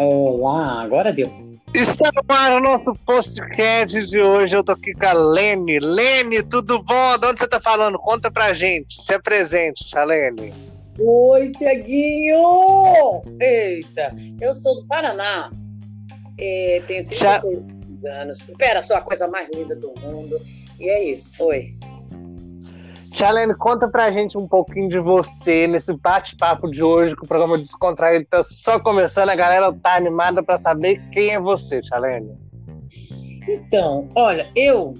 Olá, agora deu. Está no ar o nosso podcast de hoje. Eu tô aqui com a Lene. Lene, tudo bom? De onde você tá falando? Conta pra gente. Se é presente, Lene. Oi, Tiaguinho! Eita, eu sou do Paraná. É, tenho 32 Já... anos. Espera, sou a coisa mais linda do mundo. E é isso. Oi. Chalene, conta pra gente um pouquinho de você nesse bate-papo de hoje, que o programa Descontraído tá só começando, a galera tá animada para saber quem é você, Chalene. Então, olha, eu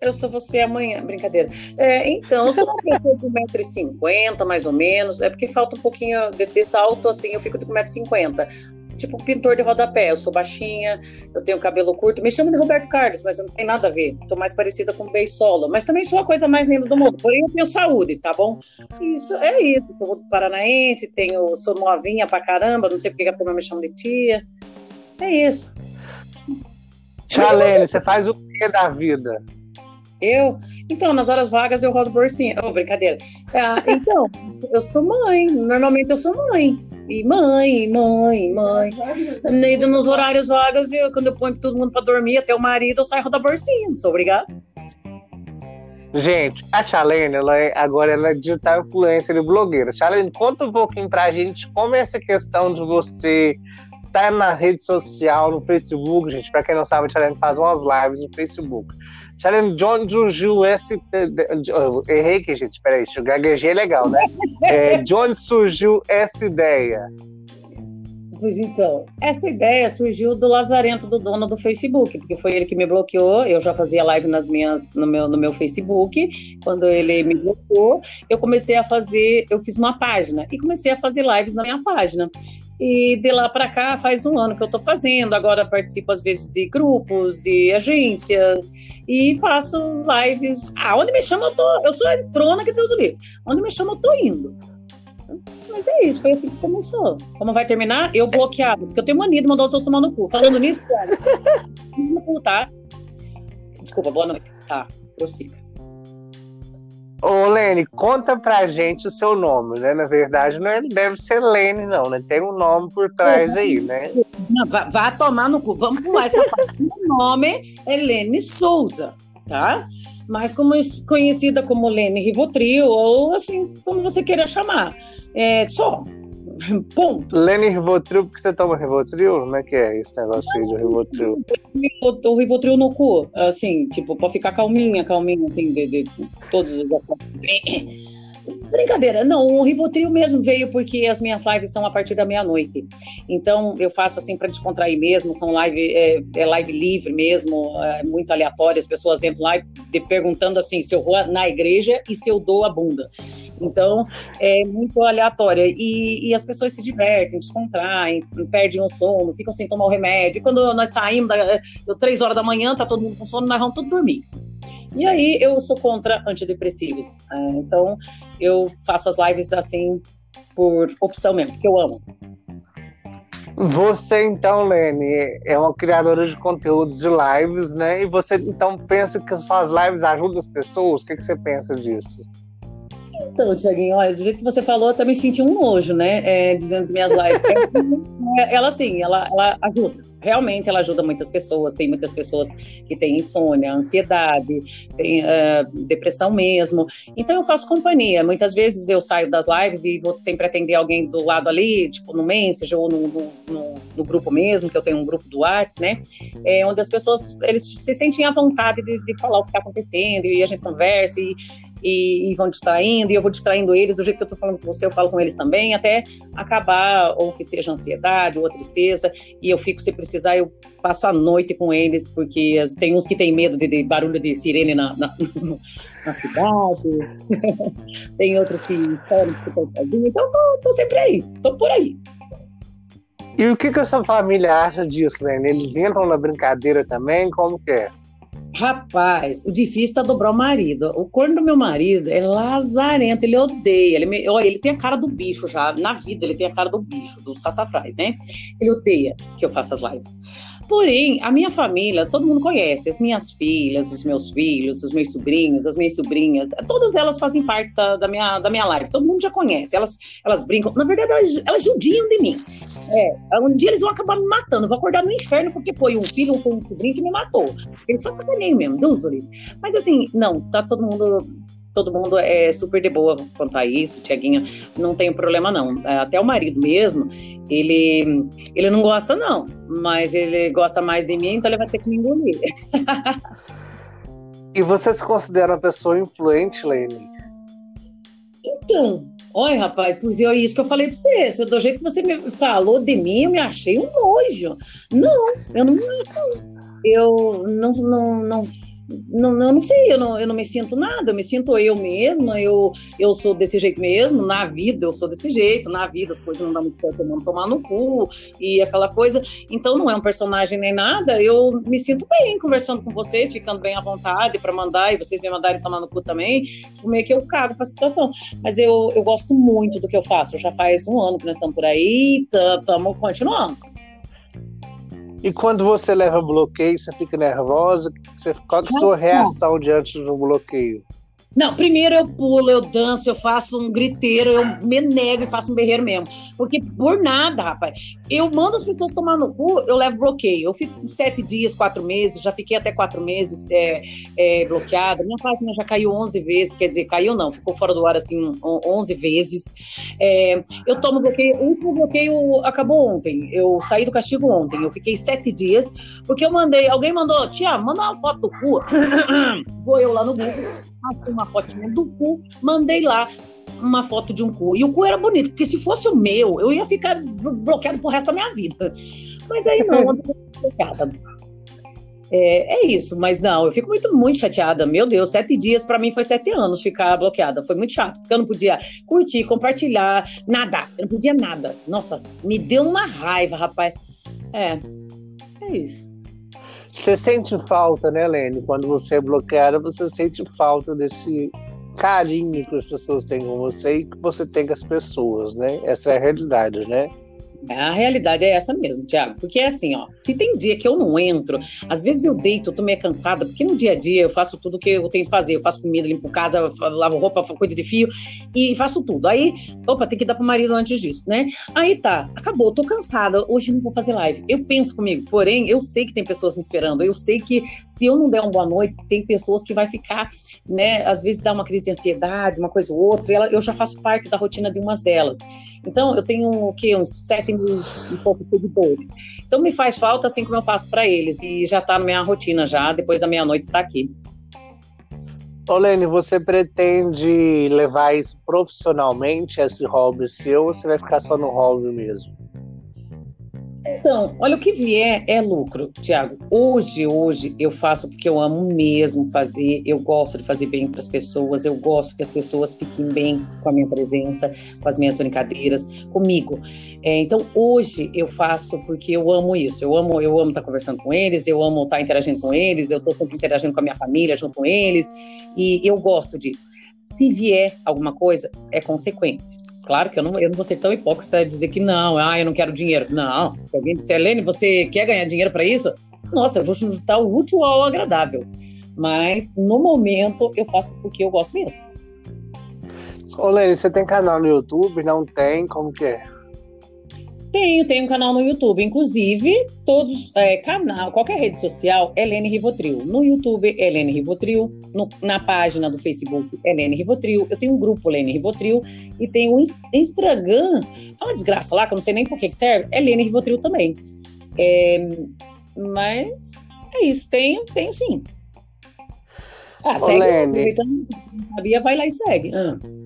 eu sou você amanhã, brincadeira. É, então, eu sou uma pessoa de 1,50m, mais ou menos, é porque falta um pouquinho de, de salto, assim, eu fico de 1,50m tipo pintor de rodapé. Eu sou baixinha, eu tenho cabelo curto. Me chamo de Roberto Carlos, mas não tem nada a ver. Tô mais parecida com o Bey Solo. Mas também sou a coisa mais linda do mundo. Porém, eu tenho saúde, tá bom? Isso é isso. Sou paranaense, tenho, sou novinha pra caramba. Não sei porque a turma me chama de tia. É isso. Chalene, você faz o que da vida? Eu? Então, nas horas vagas eu rodo bolsinha. Oh, brincadeira. Ah, então, eu sou mãe. Normalmente eu sou mãe. E mãe, mãe, mãe. E nos horários vagos, eu, quando eu ponho todo mundo para dormir, até o marido, eu saio rodar bolsinha. Não sou obrigada. Gente, a Chalene, ela é, agora ela é digital influencer e blogueira. Chalene, conta um pouquinho pra gente como é essa questão de você tá na rede social, no Facebook, gente. Pra quem não sabe, a Chalene faz umas lives no Facebook. Chalene, de onde surgiu esse. Errei aqui, gente, peraí, o gaguejei é legal, né? É, de onde surgiu essa ideia? Pois então, essa ideia surgiu do Lazarento, do dono do Facebook, porque foi ele que me bloqueou. Eu já fazia live nas minhas, no, meu, no meu Facebook. Quando ele me bloqueou, eu comecei a fazer, eu fiz uma página e comecei a fazer lives na minha página. E de lá para cá faz um ano que eu estou fazendo. Agora participo às vezes de grupos, de agências e faço lives. Ah, onde me chama eu tô. Eu sou a entrona que Deus livre. Onde me chama eu tô indo. Mas é isso, foi assim que começou. Como vai terminar? Eu bloqueado, porque eu tenho mania de mandar os outros tomar no cu. Falando nisso, cara, tá? Desculpa, boa noite. Tá, prossiga. Ô, Lene, conta pra gente o seu nome, né? Na verdade, não é, deve ser Lene, não, né? Tem um nome por trás aí, né? Não, vá, vá, tomar no cu. Vamos pular essa parte. Meu nome é Lene Souza, tá? Mas como conhecida como Lene Rivotril, ou assim, como você queira chamar. É só. Ponto. Lene Rivotril, porque você toma Rivotril? Como é que é esse negócio aí de Rivotril? O, Rivotril no cu, assim, tipo, pra ficar calminha, calminha, assim, de, de, todos os. Brincadeira, não, o Rivotril mesmo veio porque as minhas lives são a partir da meia-noite. Então eu faço assim para descontrair mesmo, são live, é, é live livre mesmo, é muito aleatório, as pessoas entram lá de, perguntando assim se eu vou na igreja e se eu dou a bunda. Então é muito aleatória. E, e as pessoas se divertem, descontraem, perdem o sono, ficam sem tomar o remédio. E quando nós saímos, da, três horas da manhã, tá todo mundo com sono, nós vamos tudo dormir. E aí eu sou contra antidepressivos. É, então eu faço as lives assim por opção mesmo, porque eu amo. Você então, Lene, é uma criadora de conteúdos de lives, né? E você então pensa que as suas lives ajudam as pessoas? O que, que você pensa disso? Então, Tiaguinho, olha, do jeito que você falou, eu também senti um nojo, né? É, dizendo que minhas lives. ela, assim, ela, ela ajuda realmente ela ajuda muitas pessoas. Tem muitas pessoas que têm insônia, ansiedade, tem uh, depressão mesmo. Então eu faço companhia. Muitas vezes eu saio das lives e vou sempre atender alguém do lado ali, tipo no Message ou no, no, no, no grupo mesmo, que eu tenho um grupo do WhatsApp, né? É, onde as pessoas eles se sentem à vontade de, de falar o que está acontecendo e a gente conversa e, e, e, vão distraindo, e eu vou distraindo eles do jeito que eu estou falando com você, eu falo com eles também, até acabar, ou que seja ansiedade, ou tristeza, e eu fico, se precisar, eu passo a noite com eles, porque tem uns que têm medo de, de barulho de sirene na, na, na cidade, tem outros que querem ficar sozinhos, então tô, tô sempre aí, tô por aí. E o que, que a sua família acha disso, né? Eles entram na brincadeira também? Como que é? Rapaz, o difícil tá dobrar o marido. O corno do meu marido é lazarento, ele odeia. Ele, me, olha, ele tem a cara do bicho já. Na vida, ele tem a cara do bicho, do sassafrás, né? Ele odeia que eu faça as lives. Porém, a minha família, todo mundo conhece, as minhas filhas, os meus filhos, os meus sobrinhos, as minhas sobrinhas, todas elas fazem parte da, da minha, da minha live, todo mundo já conhece, elas, elas brincam, na verdade elas, elas judiam de mim. É, um dia eles vão acabar me matando, vou acordar no inferno porque foi um filho, um, sobrinho que me matou. Eles só sacaneiam mesmo, Deus Mas assim, não, tá todo mundo todo mundo é super de boa quanto a isso, Tiaguinho, não tem problema não. É, até o marido mesmo, ele, ele não gosta não, mas ele gosta mais de mim, então ele vai ter que me engolir. e você se considera uma pessoa influente, Lene? Então, olha rapaz, pois é isso que eu falei pra você, se do jeito que você me falou de mim, eu me achei um nojo. Não, eu não me acho. Eu não, não, não não, eu não sei, eu não, eu não me sinto nada, eu me sinto eu mesma, eu, eu sou desse jeito mesmo, na vida eu sou desse jeito, na vida as coisas não dão muito certo, eu não tomar no cu e aquela coisa. Então não é um personagem nem nada, eu me sinto bem conversando com vocês, ficando bem à vontade para mandar e vocês me mandarem tomar no cu também, tipo, meio que eu cago pra situação. Mas eu, eu gosto muito do que eu faço, já faz um ano que nós estamos por aí, estamos continuando. E quando você leva bloqueio, você fica nervosa? Você, qual é a sua reação diante do bloqueio? Não, primeiro eu pulo, eu danço, eu faço um griteiro, eu me nego e faço um berreiro mesmo. Porque por nada, rapaz. Eu mando as pessoas tomar no cu, eu levo bloqueio. Eu fico sete dias, quatro meses, já fiquei até quatro meses é, é, bloqueada. Minha página já caiu onze vezes, quer dizer, caiu não, ficou fora do ar assim onze vezes. É, eu tomo bloqueio, o último bloqueio acabou ontem. Eu saí do castigo ontem, eu fiquei sete dias, porque eu mandei, alguém mandou, tia, manda uma foto do cu. Vou eu lá no Google uma fotinha do cu, mandei lá uma foto de um cu. E o cu era bonito, porque se fosse o meu, eu ia ficar bloqueado pro resto da minha vida. Mas aí não, uma pessoa bloqueada. É, é, isso, mas não, eu fico muito, muito chateada. Meu Deus, sete dias para mim foi sete anos ficar bloqueada. Foi muito chato, porque eu não podia curtir, compartilhar, nada. Eu não podia nada. Nossa, me deu uma raiva, rapaz. É, é isso. Você sente falta, né, Lene? Quando você é bloqueada, você sente falta desse carinho que as pessoas têm com você e que você tem com as pessoas, né? Essa é a realidade, né? A realidade é essa mesmo, Tiago. Porque é assim, ó. Se tem dia que eu não entro, às vezes eu deito, eu tô meio cansada, porque no dia a dia eu faço tudo que eu tenho que fazer. Eu faço comida, limpo casa, lavo roupa, cuido de fio e faço tudo. Aí, opa, tem que dar pro marido antes disso, né? Aí tá, acabou, tô cansada. Hoje não vou fazer live. Eu penso comigo, porém, eu sei que tem pessoas me esperando. Eu sei que se eu não der uma boa noite, tem pessoas que vai ficar, né? Às vezes dá uma crise de ansiedade, uma coisa ou outra. E ela, eu já faço parte da rotina de umas delas. Então, eu tenho o quê? Uns sete mil e pouco. Então me faz falta assim como eu faço para eles e já está na minha rotina já, depois da meia-noite está aqui. Olene, você pretende levar isso profissionalmente, esse hobby seu, ou você vai ficar só no hobby mesmo? Então, olha, o que vier é lucro, Tiago. Hoje, hoje, eu faço porque eu amo mesmo fazer, eu gosto de fazer bem para as pessoas, eu gosto que as pessoas fiquem bem com a minha presença, com as minhas brincadeiras, comigo. É, então, hoje eu faço porque eu amo isso, eu amo eu amo estar tá conversando com eles, eu amo estar tá interagindo com eles, eu estou sempre interagindo com a minha família junto com eles, e eu gosto disso. Se vier alguma coisa, é consequência. Claro que eu não, eu não vou ser tão hipócrita dizer que não, ah, eu não quero dinheiro. Não, se alguém disser, Helene, você quer ganhar dinheiro para isso? Nossa, eu vou juntar o útil ao agradável. Mas, no momento, eu faço porque eu gosto mesmo. Ô, Lene, você tem canal no YouTube? Não tem? Como que é? Tenho, tenho um canal no YouTube. Inclusive, todos, é, canal, qualquer rede social, Helene Rivotril. No YouTube, Helene Rivotril. No, na página do Facebook, Helene Rivotril. Eu tenho um grupo, Helene Rivotril. E tenho um Instagram. É uma desgraça lá, que eu não sei nem por que serve. Helene Rivotril também. É, mas é isso. Tenho, tenho sim. Ah, segue. Lene. Sabia, vai lá e segue. Ah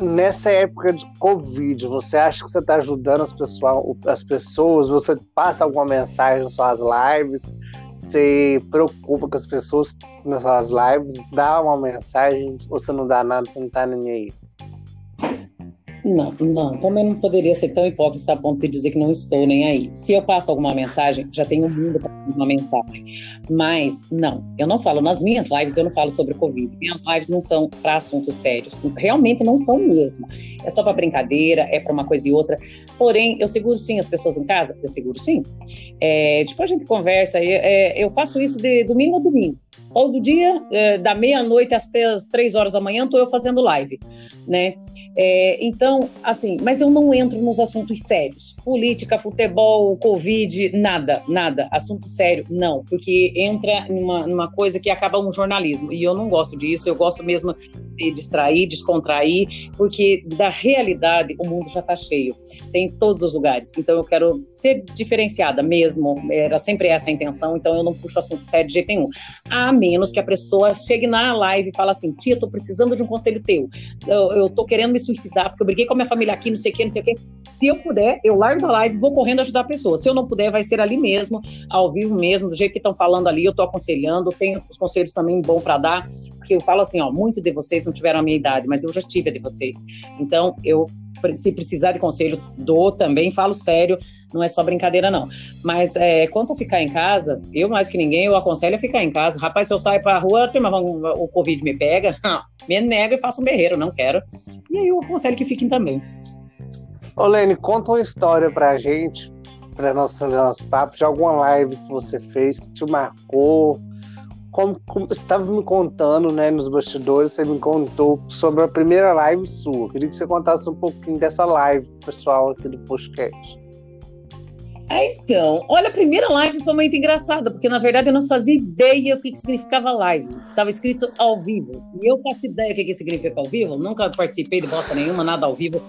nessa época de Covid, você acha que você está ajudando as, pessoal, as pessoas? Você passa alguma mensagem nas suas lives? Você preocupa com as pessoas nas suas lives? Dá uma mensagem? Ou você não dá nada, você não está nem aí? Não, não, também não poderia ser tão hipócrita a ponto de dizer que não estou nem aí. Se eu passo alguma mensagem, já tenho o mundo para uma mensagem. Mas, não, eu não falo. Nas minhas lives, eu não falo sobre Covid. Minhas lives não são para assuntos sérios. Realmente não são mesmo. É só para brincadeira, é para uma coisa e outra. Porém, eu seguro sim as pessoas em casa? Eu seguro sim. É, tipo, a gente conversa. É, eu faço isso de domingo a domingo. Todo dia, é, da meia-noite até as três horas da manhã, estou eu fazendo live, né? É, então, assim, mas eu não entro nos assuntos sérios. Política, futebol, Covid, nada, nada. Assunto sério, não. Porque entra numa, numa coisa que acaba um jornalismo. E eu não gosto disso, eu gosto mesmo de distrair, descontrair, porque da realidade o mundo já está cheio. Tem em todos os lugares. Então eu quero ser diferenciada mesmo. Era sempre essa a intenção, então eu não puxo assunto sério de jeito nenhum. A menos que a pessoa chegue na live e fale assim: tia, tô precisando de um conselho teu. Eu, eu tô querendo me suicidar porque eu briguei com a minha família aqui, não sei o quê, não sei o quê. Se eu puder, eu largo da live e vou correndo ajudar a pessoa. Se eu não puder, vai ser ali mesmo, ao vivo mesmo, do jeito que estão falando ali, eu tô aconselhando. Tenho os conselhos também bom para dar, porque eu falo assim: ó, muito de vocês não tiveram a minha idade, mas eu já tive a de vocês. Então, eu se precisar de conselho, dou também, falo sério, não é só brincadeira, não. Mas é, quanto a ficar em casa, eu mais que ninguém, eu aconselho a ficar em casa. Rapaz, se eu saio pra rua, o Covid me pega, me nega e faço um berreiro, não quero. E aí eu aconselho que fiquem também. Ô Lene, conta uma história pra gente, para nosso, nosso papo, de alguma live que você fez que te marcou, como, como você estava me contando, né, nos bastidores, você me contou sobre a primeira live sua. Queria que você contasse um pouquinho dessa live, pessoal, aqui do podcast. Então, olha, a primeira live foi muito engraçada, porque na verdade eu não fazia ideia o que, que significava live. Estava escrito ao vivo. E eu faço ideia o que, que significa ao vivo. Nunca participei de bosta nenhuma, nada ao vivo.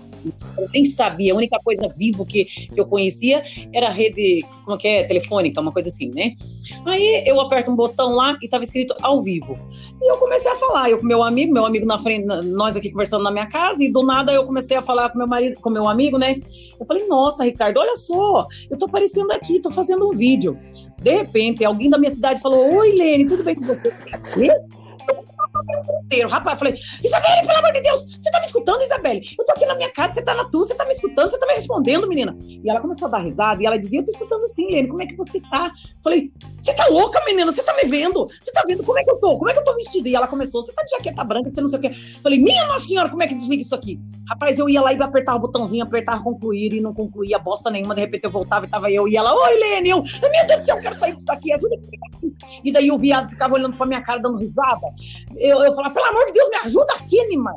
Eu nem sabia. A única coisa vivo que, que eu conhecia era a rede, como que é? Telefônica, uma coisa assim, né? Aí eu aperto um botão lá e estava escrito ao vivo. E eu comecei a falar. Eu com meu amigo, meu amigo na frente, nós aqui conversando na minha casa, e do nada eu comecei a falar com meu marido, com meu amigo, né? Eu falei, nossa, Ricardo, olha só, eu tô aparecendo aqui, tô fazendo um vídeo. De repente, alguém da minha cidade falou: Oi, Lene, tudo bem com você? Inteiro. Rapaz, eu falei, Isabelle, pelo amor de Deus, você tá me escutando, Isabelle? Eu tô aqui na minha casa, você tá na tua, você tá me escutando, você tá me respondendo, menina. E ela começou a dar risada e ela dizia, eu tô escutando sim, Lene, como é que você tá? Eu falei, você tá louca, menina? Você tá me vendo? Você tá vendo como é que eu tô? Como é que eu tô vestida? E ela começou, você tá de jaqueta branca, você não sei o quê. Eu falei, minha nossa senhora, como é que desliga isso aqui? Rapaz, eu ia lá e apertar o botãozinho, apertar concluir e não concluía bosta nenhuma. De repente eu voltava e tava eu e ela, oi, Lene, eu, meu Deus do céu, eu quero sair disso daqui, ajuda aqui. E daí o viado ficava olhando pra minha cara, dando risada. Eu, eu pelo amor de Deus, me ajuda aqui, animal.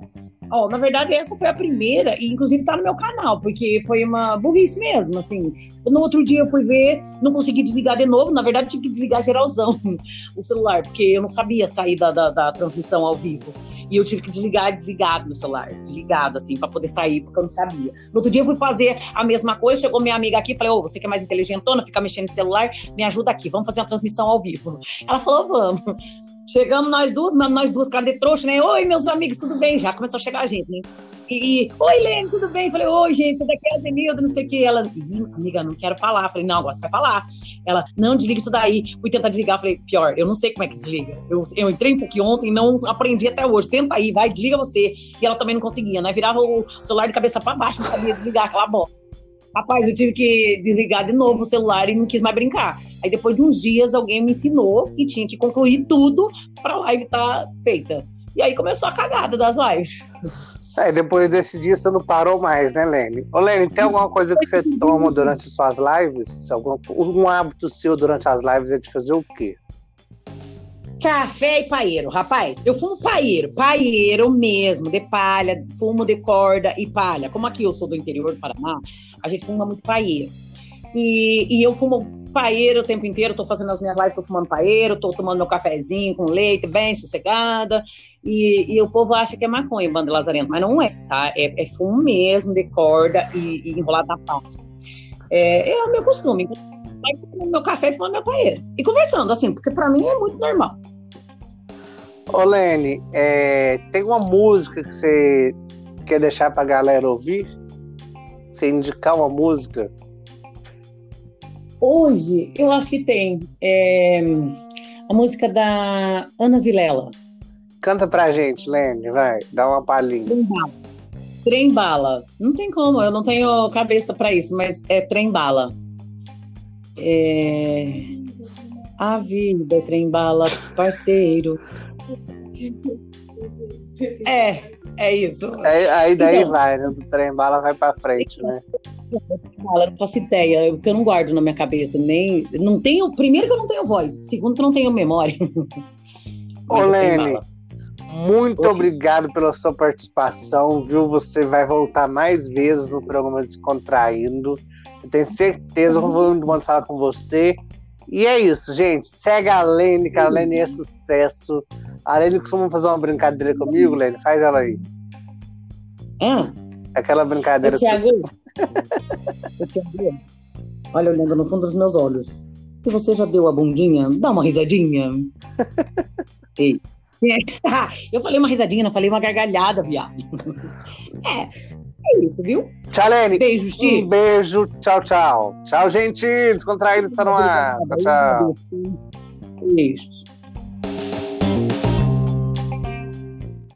Ó, na verdade, essa foi a primeira, e inclusive tá no meu canal, porque foi uma burrice mesmo, assim. No outro dia eu fui ver, não consegui desligar de novo, na verdade tive que desligar geralzão o celular, porque eu não sabia sair da, da, da transmissão ao vivo. E eu tive que desligar desligado no celular, desligado, assim, para poder sair, porque eu não sabia. No outro dia eu fui fazer a mesma coisa, chegou minha amiga aqui, falei, ô, você que é mais inteligentona, fica mexendo no celular, me ajuda aqui, vamos fazer uma transmissão ao vivo. Ela falou, vamos. Chegamos nós duas, nós duas, cara de trouxa, né? Oi, meus amigos, tudo bem? Já começou a chegar a gente, né? E, oi, Lene, tudo bem? Falei, oi, gente, você daqui é a Zenilda, não sei o quê. Ela, amiga, não quero falar. Falei, não, agora você vai falar. Ela, não, desliga isso daí. Fui tentar desligar. Falei, pior, eu não sei como é que desliga. Eu, eu entrei nisso aqui ontem não aprendi até hoje. Tenta aí, vai, desliga você. E ela também não conseguia, né? Virava o celular de cabeça para baixo, não sabia desligar aquela bola. Rapaz, eu tive que desligar de novo o celular e não quis mais brincar. Aí depois de uns dias alguém me ensinou que tinha que concluir tudo para a live estar tá feita. E aí começou a cagada das lives. É, depois desse dia você não parou mais, né, Lene? Ô, Lene, tem alguma coisa que você toma durante suas lives? Algum, um hábito seu durante as lives é de fazer o quê? Café e paeiro, rapaz. Eu fumo paeiro, paeiro mesmo, de palha, fumo de corda e palha. Como aqui eu sou do interior do Paraná, a gente fuma muito paeiro. E, e eu fumo paeiro o tempo inteiro, tô fazendo as minhas lives, tô fumando paeiro, tô tomando meu cafezinho com leite, bem sossegada. E, e o povo acha que é maconha, banda lazarento, mas não é, tá? É, é fumo mesmo, de corda e, e enrolado na palma. É, é o meu costume tomando meu café e fumando meu paeiro. E conversando, assim, porque para mim é muito normal. Ô, Lene, é, tem uma música que você quer deixar pra galera ouvir? Você indicar uma música? Hoje, eu acho que tem. É, a música da Ana Vilela. Canta pra gente, Lene, vai, dá uma palhinha. Trem bala. Não tem como, eu não tenho cabeça para isso, mas é trem bala. É... A vida, é trem bala, parceiro. É, é isso. Aí, aí daí então, vai, né? O trem bala vai para frente, né? Fala, não faço ideia, porque eu não guardo na minha cabeça, nem. Não tenho. Primeiro que eu não tenho voz, segundo que eu não tenho memória. Ô, Lene, muito Oi. obrigado pela sua participação, viu? Você vai voltar mais vezes no programa Descontraindo. Eu tenho certeza que vou muito falar com você. E é isso, gente. Segue a Lene, que a Lene é sucesso. A Lene costuma fazer uma brincadeira comigo, Lene. Faz ela aí. Ah. Aquela brincadeira. Ô, Thiago, Ô, Thiago, olha olhando no fundo dos meus olhos. E você já deu a bundinha? Dá uma risadinha. Ei. Eu falei uma risadinha, não falei uma gargalhada, viado. É, é isso, viu? Tchau, Lene. Beijo, Steve. Um beijo. Tchau, tchau. Tchau, gente. Descontraído está no ar. Tchau, tchau. Beijos.